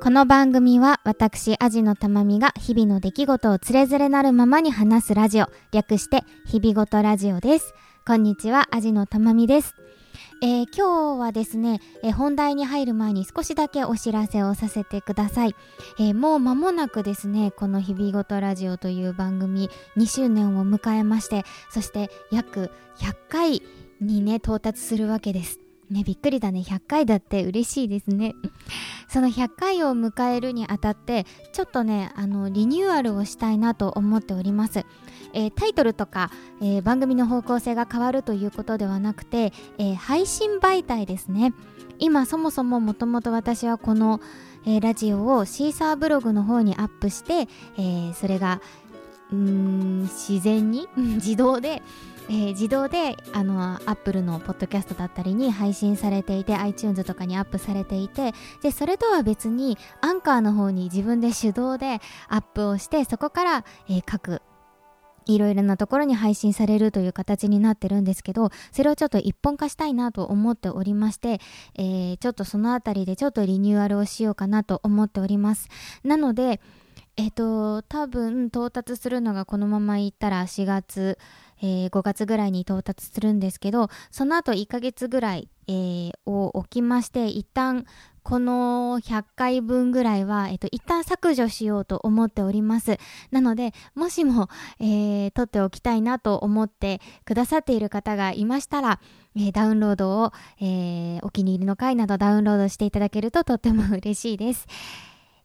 この番組は私、アジのたまみが日々の出来事をつれづれなるままに話すラジオ、略して日々ごとラジオです。こんにちは、アジのたまみです。えー、今日はですね、えー、本題に入る前に少しだけお知らせをさせてください。えー、もう間もなくですね、この日々ごとラジオという番組2周年を迎えまして、そして約100回にね、到達するわけです。ね、びっくりだね。100回だって嬉しいですね。その100回を迎えるにあたって、ちょっとね、あの、リニューアルをしたいなと思っております。えー、タイトルとか、えー、番組の方向性が変わるということではなくて、えー、配信媒体ですね。今、そもそももともと私はこの、えラジオをシーサーブログの方にアップして、えそれが、うーん、自然に、自動で、えー、自動であのアップルのポッドキャストだったりに配信されていて iTunes とかにアップされていてでそれとは別にアンカーの方に自分で手動でアップをしてそこから、えー、各いろいろなところに配信されるという形になってるんですけど、それをちょっと一本化したいなと思っておりまして、えー、ちょっとそのあたりでちょっとリニューアルをしようかなと思っております。なので、えっ、ー、と、多分到達するのがこのままいったら4月、えー、5月ぐらいに到達するんですけど、その後1ヶ月ぐらい、えー、を置きまして、一旦この100回分ぐらいは、えっと、一旦削除しようと思っております。なので、もしも、えー、撮っておきたいなと思ってくださっている方がいましたら、えー、ダウンロードを、えー、お気に入りの回などダウンロードしていただけるととっても嬉しいです。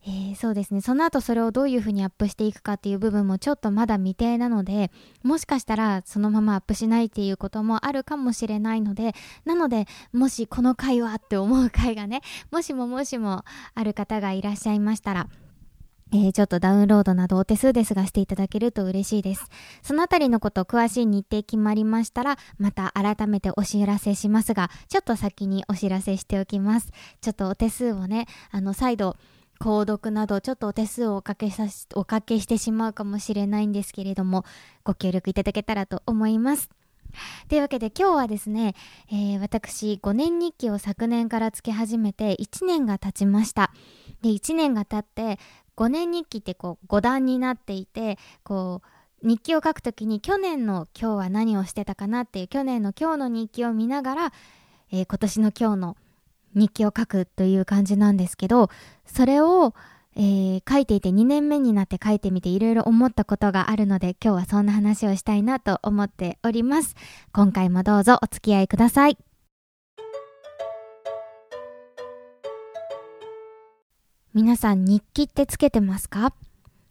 えー、そうですねその後それをどういうふうにアップしていくかっていう部分もちょっとまだ未定なのでもしかしたらそのままアップしないっていうこともあるかもしれないのでなのでもしこの回はって思う回がね もしももしもある方がいらっしゃいましたらえー、ちょっとダウンロードなどお手数ですがしていただけると嬉しいです。そのあたりのこと詳しい日程決まりましたら、また改めてお知らせしますが、ちょっと先にお知らせしておきます。ちょっとお手数をね、あの、再度、購読などちょっとお手数をおかけさし、おかけしてしまうかもしれないんですけれども、ご協力いただけたらと思います。というわけで今日はですね、えー、私5年日記を昨年からつけ始めて1年が経ちました。で、1年が経って5年日記ってこう5段になっていて、こう日記を書くときに去年の今日は何をしてたかなっていう去年の今日の日記を見ながら、えー、今年の今日の日記を書くという感じなんですけど、それを、えー、書いていて2年目になって書いてみていろいろ思ったことがあるので今日はそんな話をしたいなと思っております。今回もどうぞお付き合いください。皆さん日記ってつけてますか？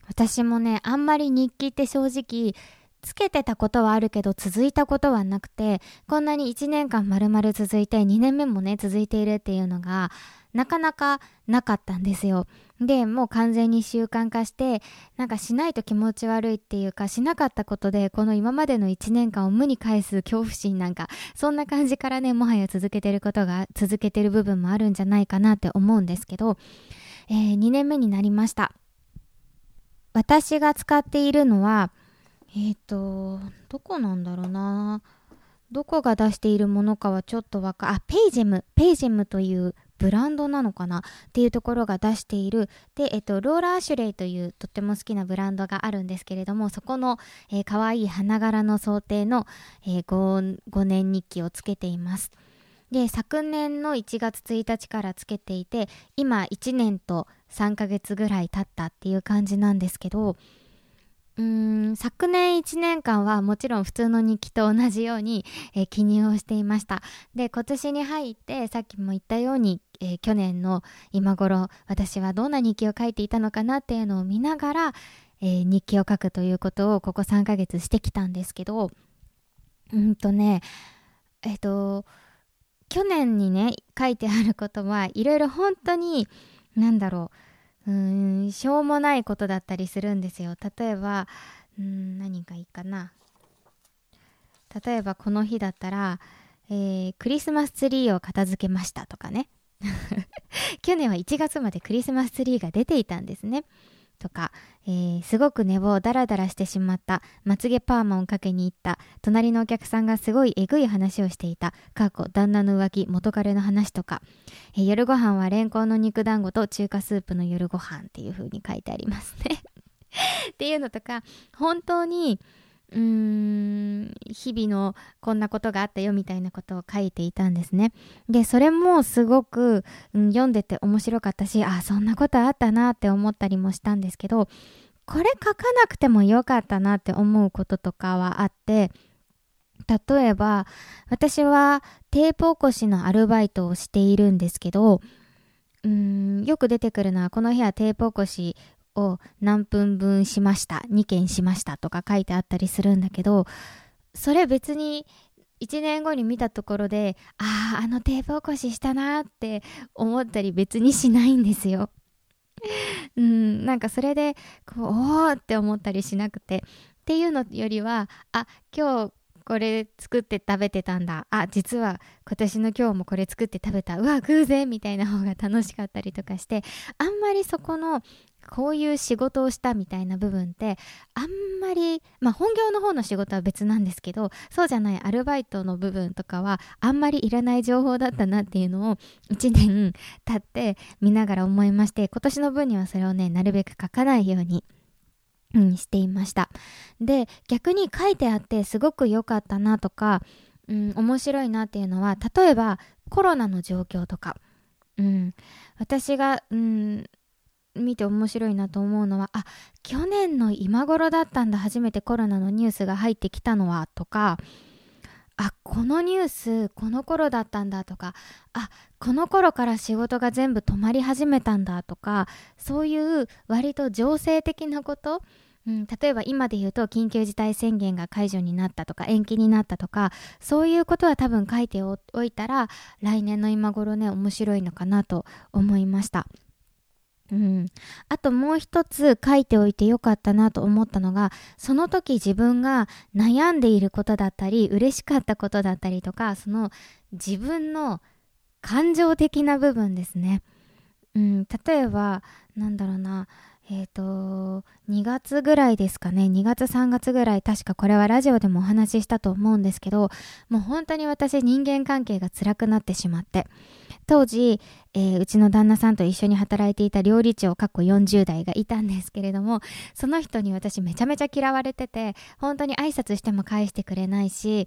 私もね、あんまり日記って正直つけてたことはあるけど続いたことはなくて、こんなに1年間丸々続いて2年目もね、続いているっていうのが、なかなかなかったんですよ。で、もう完全に習慣化して、なんかしないと気持ち悪いっていうか、しなかったことで、この今までの1年間を無に返す恐怖心なんか、そんな感じからね、もはや続けてることが、続けてる部分もあるんじゃないかなって思うんですけど、えー、2年目になりました。私が使っているのは、えっ、ー、と、どこなんだろうな。どこが出しているものかはちょっとわか、あ、ペイジェム、ペイジェムというブランドなのかなっていうところが出している。で、えっと、ローラアシュレイというとっても好きなブランドがあるんですけれども、そこの、えー、可愛い花柄の装丁の、えー、5, 5年日記をつけています。で、昨年の1月1日からつけていて、今1年と3ヶ月ぐらい経ったっていう感じなんですけど、うん昨年1年間はもちろん普通の日記と同じように、えー、記入をしていました。で、今年に入ってさっきも言ったように、えー、去年の今頃私はどんな日記を書いていたのかなっていうのを見ながら、えー、日記を書くということをここ3ヶ月してきたんですけど、うんとね、えっ、と、去年にね、書いてあることはいろいろ本当に、なんだろう、うーんしょうもないことだったりするんですよ。例えばうん何がいいかな。例えばこの日だったら、えー、クリスマスツリーを片付けましたとかね。去年は1月までクリスマスツリーが出ていたんですね。とか、えー、すごく寝坊ダラダラしてしまったまつげパーマをかけに行った隣のお客さんがすごいえぐい話をしていた過去旦那の浮気元彼の話とか、えー、夜ご飯はレンコンの肉団子と中華スープの夜ご飯っていう風に書いてありますね。っていうのとか本当にうーん日々のこんなことがあったよみたいなことを書いていたんですね。でそれもすごく、うん、読んでて面白かったしあそんなことあったなって思ったりもしたんですけどこれ書かなくてもよかったなって思うこととかはあって例えば私はテープ起こしのアルバイトをしているんですけどうんよく出てくるのはこの部屋テープ起こしを何分分しました2件しましたとか書いてあったりするんだけどそれ別に1年後に見たところであああのテープ起こししたなって思ったり別にしないんですよ。うん、なんかそれでこうおおって思ったりしなくて。っていうのよりはあ今日これ作って食べてたんだ。あ実は今年の今日もこれ作って食べた。うわ偶然みたいな方が楽しかったりとかしてあんまりそこのこういう仕事をしたみたいな部分ってあんまりまあ本業の方の仕事は別なんですけどそうじゃないアルバイトの部分とかはあんまりいらない情報だったなっていうのを1年経って見ながら思いまして今年の分にはそれをねなるべく書かないようにうん、していました。で逆に書いてあってすごく良かったなとか、うん、面白いなっていうのは例えばコロナの状況とか、うん、私が、うん、見て面白いなと思うのはあ去年の今頃だったんだ初めてコロナのニュースが入ってきたのはとかあこのニュースこの頃だったんだとかあこの頃から仕事が全部止まり始めたんだとかそういう割と情勢的なことうん、例えば今で言うと緊急事態宣言が解除になったとか延期になったとかそういうことは多分書いておいたら来年の今頃ね面白いのかなと思いました。うん、あともう一つ書いておいてよかったなと思ったのがその時自分が悩んでいることだったり嬉しかったことだったりとかその自分の感情的な部分ですね。うん、例えばなんだろうな。えっ、ー、と、2月ぐらいですかね、2月3月ぐらい、確かこれはラジオでもお話ししたと思うんですけど、もう本当に私人間関係が辛くなってしまって、当時、えー、うちの旦那さんと一緒に働いていた料理長、過去40代がいたんですけれども、その人に私めちゃめちゃ嫌われてて、本当に挨拶しても返してくれないし、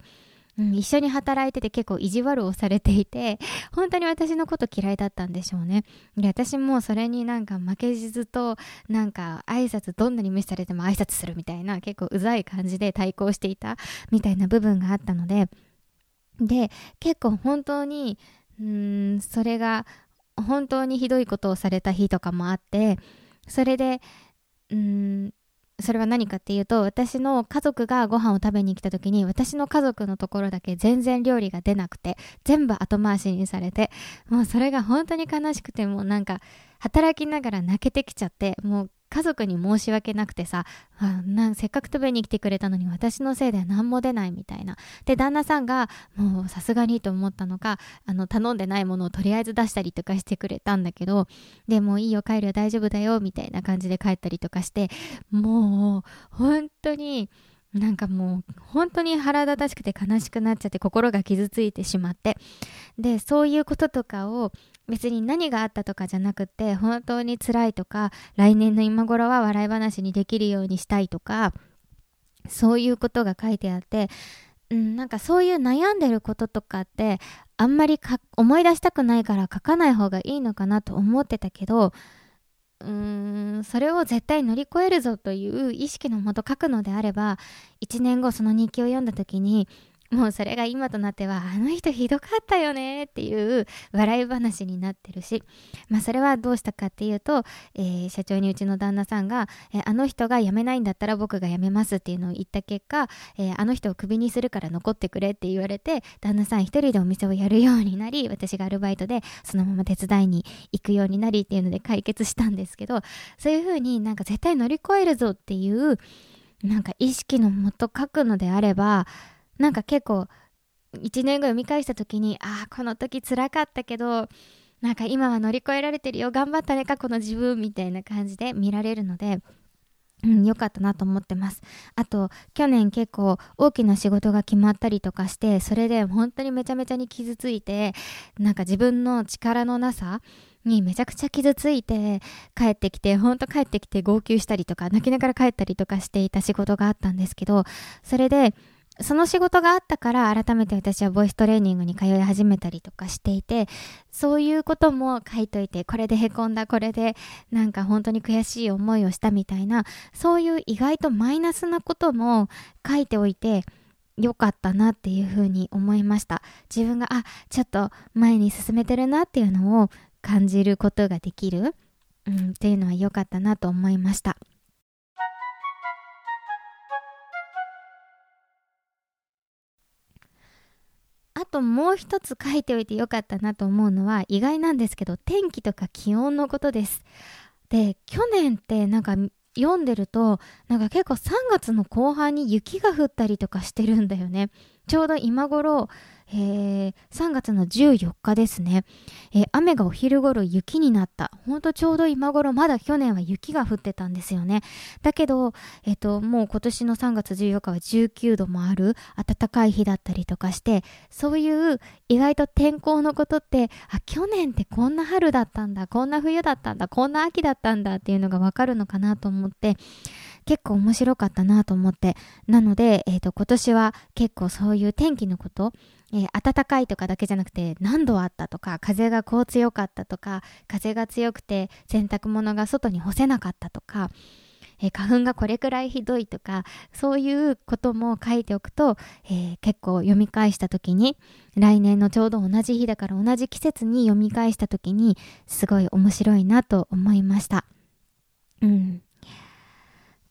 うん、一緒に働いてて結構意地悪をされていて、本当に私のこと嫌いだったんでしょうね。で、私もそれになんか負けじずと、なんか挨拶どんなに無視されても挨拶するみたいな結構うざい感じで対抗していたみたいな部分があったので、で、結構本当に、うん、それが本当にひどいことをされた日とかもあって、それで、うん、それは何かっていうと私の家族がご飯を食べに来た時に私の家族のところだけ全然料理が出なくて全部後回しにされてもうそれが本当に悲しくてもうなんか働きながら泣けてきちゃってもう家族に申し訳なくてさあなせっかく食べに来てくれたのに私のせいで何も出ないみたいな。で旦那さんがもうさすがにと思ったのかあの頼んでないものをとりあえず出したりとかしてくれたんだけどでもいいよ帰るよ大丈夫だよみたいな感じで帰ったりとかしてもう本当になんかもう本当に腹立たしくて悲しくなっちゃって心が傷ついてしまって。でそういうこととかを別に何があったとかじゃなくて本当に辛いとか来年の今頃は笑い話にできるようにしたいとかそういうことが書いてあって、うん、なんかそういう悩んでることとかってあんまり思い出したくないから書かない方がいいのかなと思ってたけどうーんそれを絶対乗り越えるぞという意識のもと書くのであれば1年後その日記を読んだ時にもうそれが今となってはあの人ひどかったよねっていう笑い話になってるし、まあ、それはどうしたかっていうと、えー、社長にうちの旦那さんが、えー、あの人が辞めないんだったら僕が辞めますっていうのを言った結果、えー、あの人をクビにするから残ってくれって言われて旦那さん一人でお店をやるようになり私がアルバイトでそのまま手伝いに行くようになりっていうので解決したんですけどそういうふうになんか絶対乗り越えるぞっていうなんか意識のもと書くのであればなんか結構1年後読み返した時にああこの時つらかったけどなんか今は乗り越えられてるよ頑張ったね過去の自分みたいな感じで見られるのでうん、良かったなと思ってます。あと、去年結構大きな仕事が決まったりとかして、それで本当にめちゃめちゃに傷ついて、なんか自分の力のなさにめちゃくちゃ傷ついて帰ってきて、ほんと帰ってきて号泣したりとか、泣きながら帰ったりとかしていた仕事があったんですけど、それで、その仕事があったから改めて私はボイストレーニングに通い始めたりとかしていてそういうことも書いといてこれでへこんだこれでなんか本当に悔しい思いをしたみたいなそういう意外とマイナスなことも書いておいて良かったなっていうふうに思いました自分があちょっと前に進めてるなっていうのを感じることができる、うん、っていうのは良かったなと思いました。あともう一つ書いておいてよかったなと思うのは意外なんですけど天気とか気温のことです。で去年ってなんか読んでるとなんか結構3月の後半に雪が降ったりとかしてるんだよね。ちょうど今頃えー、3月の14日ですね、えー、雨がお昼頃雪になった。ほんとちょうど今頃、まだ去年は雪が降ってたんですよね。だけど、え、ー、と、もう今年の3月14日は19度もある暖かい日だったりとかして、そういう意外と天候のことって、あ、去年ってこんな春だったんだ、こんな冬だったんだ、こんな秋だったんだっていうのがわかるのかなと思って、結構面白かったなと思って。なので、えっ、ー、と、今年は結構そういう天気のこと、えー、暖かいとかだけじゃなくて何度あったとか風がこう強かったとか風が強くて洗濯物が外に干せなかったとか、えー、花粉がこれくらいひどいとかそういうことも書いておくと、えー、結構読み返した時に来年のちょうど同じ日だから同じ季節に読み返した時にすごい面白いなと思いました。うん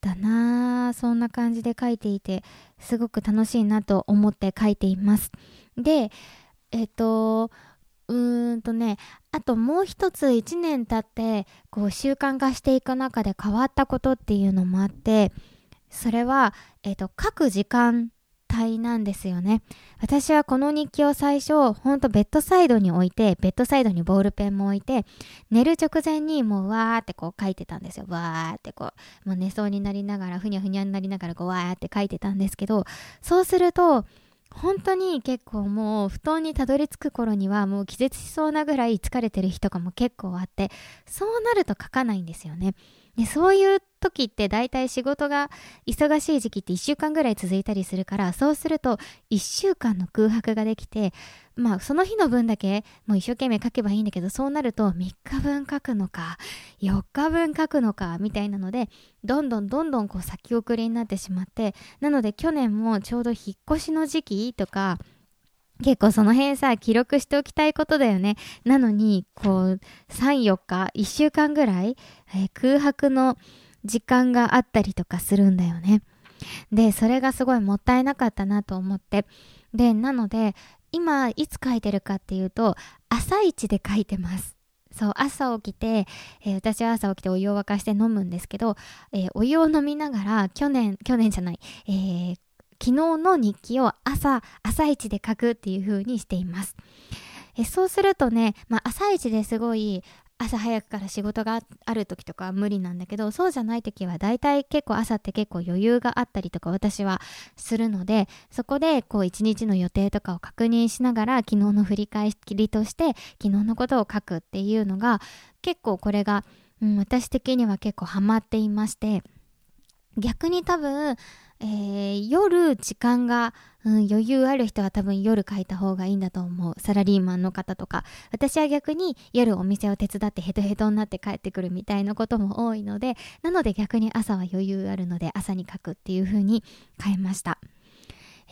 だなそんな感じで書いていてすごく楽しいなと思って書いています。で、えっ、と、うーんとね、あともう一つ1年経って、こう習慣化していく中で変わったことっていうのもあって、それは、えっ、と、書く時間帯なんですよね。私はこの日記を最初、ほんとベッドサイドに置いて、ベッドサイドにボールペンも置いて、寝る直前にもうわーってこう書いてたんですよ。わーってこう、もう寝そうになりながら、ふにゃふにゃになりながらこうわーって書いてたんですけど、そうすると、本当に結構もう布団にたどり着く頃にはもう気絶しそうなぐらい疲れてる日とかも結構あってそうなると書かないんですよねでそういう時って大体仕事が忙しい時期って1週間ぐらい続いたりするからそうすると1週間の空白ができてまあその日の分だけもう一生懸命書けばいいんだけどそうなると3日分書くのか4日分書くのかみたいなのでどんどんどんどんこう先送りになってしまってなので去年もちょうど引っ越しの時期とか結構その辺さ、記録しておきたいことだよね。なのに、こう、3、4日、1週間ぐらい、えー、空白の時間があったりとかするんだよね。で、それがすごいもったいなかったなと思って。で、なので、今、いつ書いてるかっていうと、朝一で書いてます。そう、朝起きて、えー、私は朝起きてお湯を沸かして飲むんですけど、えー、お湯を飲みながら、去年、去年じゃない、えー、昨日の日記を朝、朝一で書くっていう風にしています。えそうするとね、まあ、朝一ですごい朝早くから仕事がある時とかは無理なんだけどそうじゃない時はだいたい結構朝って結構余裕があったりとか私はするのでそこでこう一日の予定とかを確認しながら昨日の振り返りとして昨日のことを書くっていうのが結構これが、うん、私的には結構ハマっていまして逆に多分えー、夜時間が、うん、余裕ある人は多分夜書いた方がいいんだと思う。サラリーマンの方とか。私は逆に夜お店を手伝ってヘトヘトになって帰ってくるみたいなことも多いので、なので逆に朝は余裕あるので朝に書くっていう風に変えました。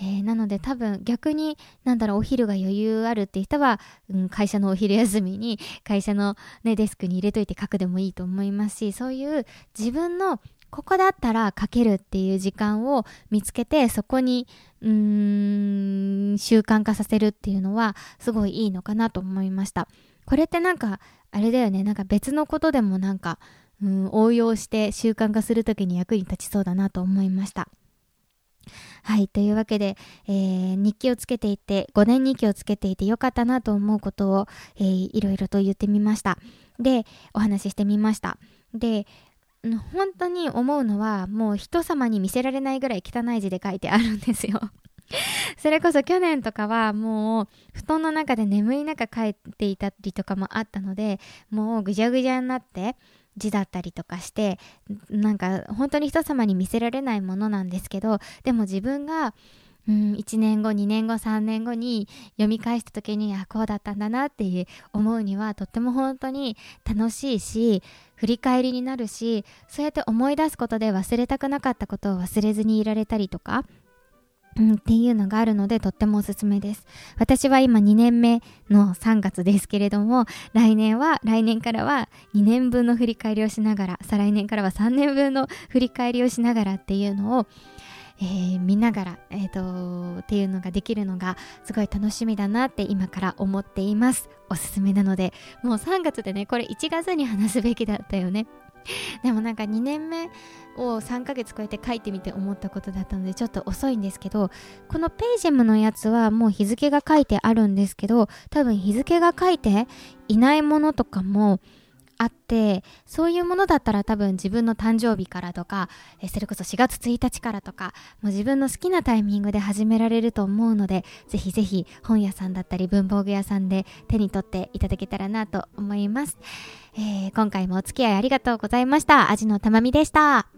えー、なので多分逆になんだろうお昼が余裕あるって人は、うん、会社のお昼休みに会社の、ね、デスクに入れといて書くでもいいと思いますしそういう自分のここだったら書けるっていう時間を見つけてそこにうーん習慣化させるっていうのはすごいいいのかなと思いましたこれってなんかあれだよねなんか別のことでもなんかうん応用して習慣化する時に役に立ちそうだなと思いましたはい。というわけで、えー、日記をつけていて、5年日記をつけていてよかったなと思うことを、えー、いろいろと言ってみました。で、お話ししてみました。で、本当に思うのは、もう人様に見せられないぐらい汚い字で書いてあるんですよ。それこそ去年とかはもう布団の中で眠い中帰っていたりとかもあったのでもうぐじゃぐじゃになって字だったりとかしてなんか本当に人様に見せられないものなんですけどでも自分がうん、1年後2年後3年後に読み返した時にあこうだったんだなっていう思うにはとっても本当に楽しいし振り返りになるしそうやって思い出すことで忘れたくなかったことを忘れずにいられたりとかうん、っていうのがあるのでとってもおすすめです。私は今2年目の3月ですけれども、来年は、来年からは2年分の振り返りをしながら、再来年からは3年分の振り返りをしながらっていうのを、えー、見ながら、えっ、ー、と、っていうのができるのがすごい楽しみだなって今から思っています。おすすめなので、もう3月でね、これ1月に話すべきだったよね。でもなんか2年目を3ヶ月超えて書いてみて思ったことだったのでちょっと遅いんですけどこのページェムのやつはもう日付が書いてあるんですけど多分日付が書いていないものとかもあってそういうものだったら多分自分の誕生日からとかそれこそ4月1日からとかもう自分の好きなタイミングで始められると思うのでぜひぜひ本屋さんだったり文房具屋さんで手に取っていただけたらなと思います、えー、今回もお付き合いありがとうございました。味のたまみでした。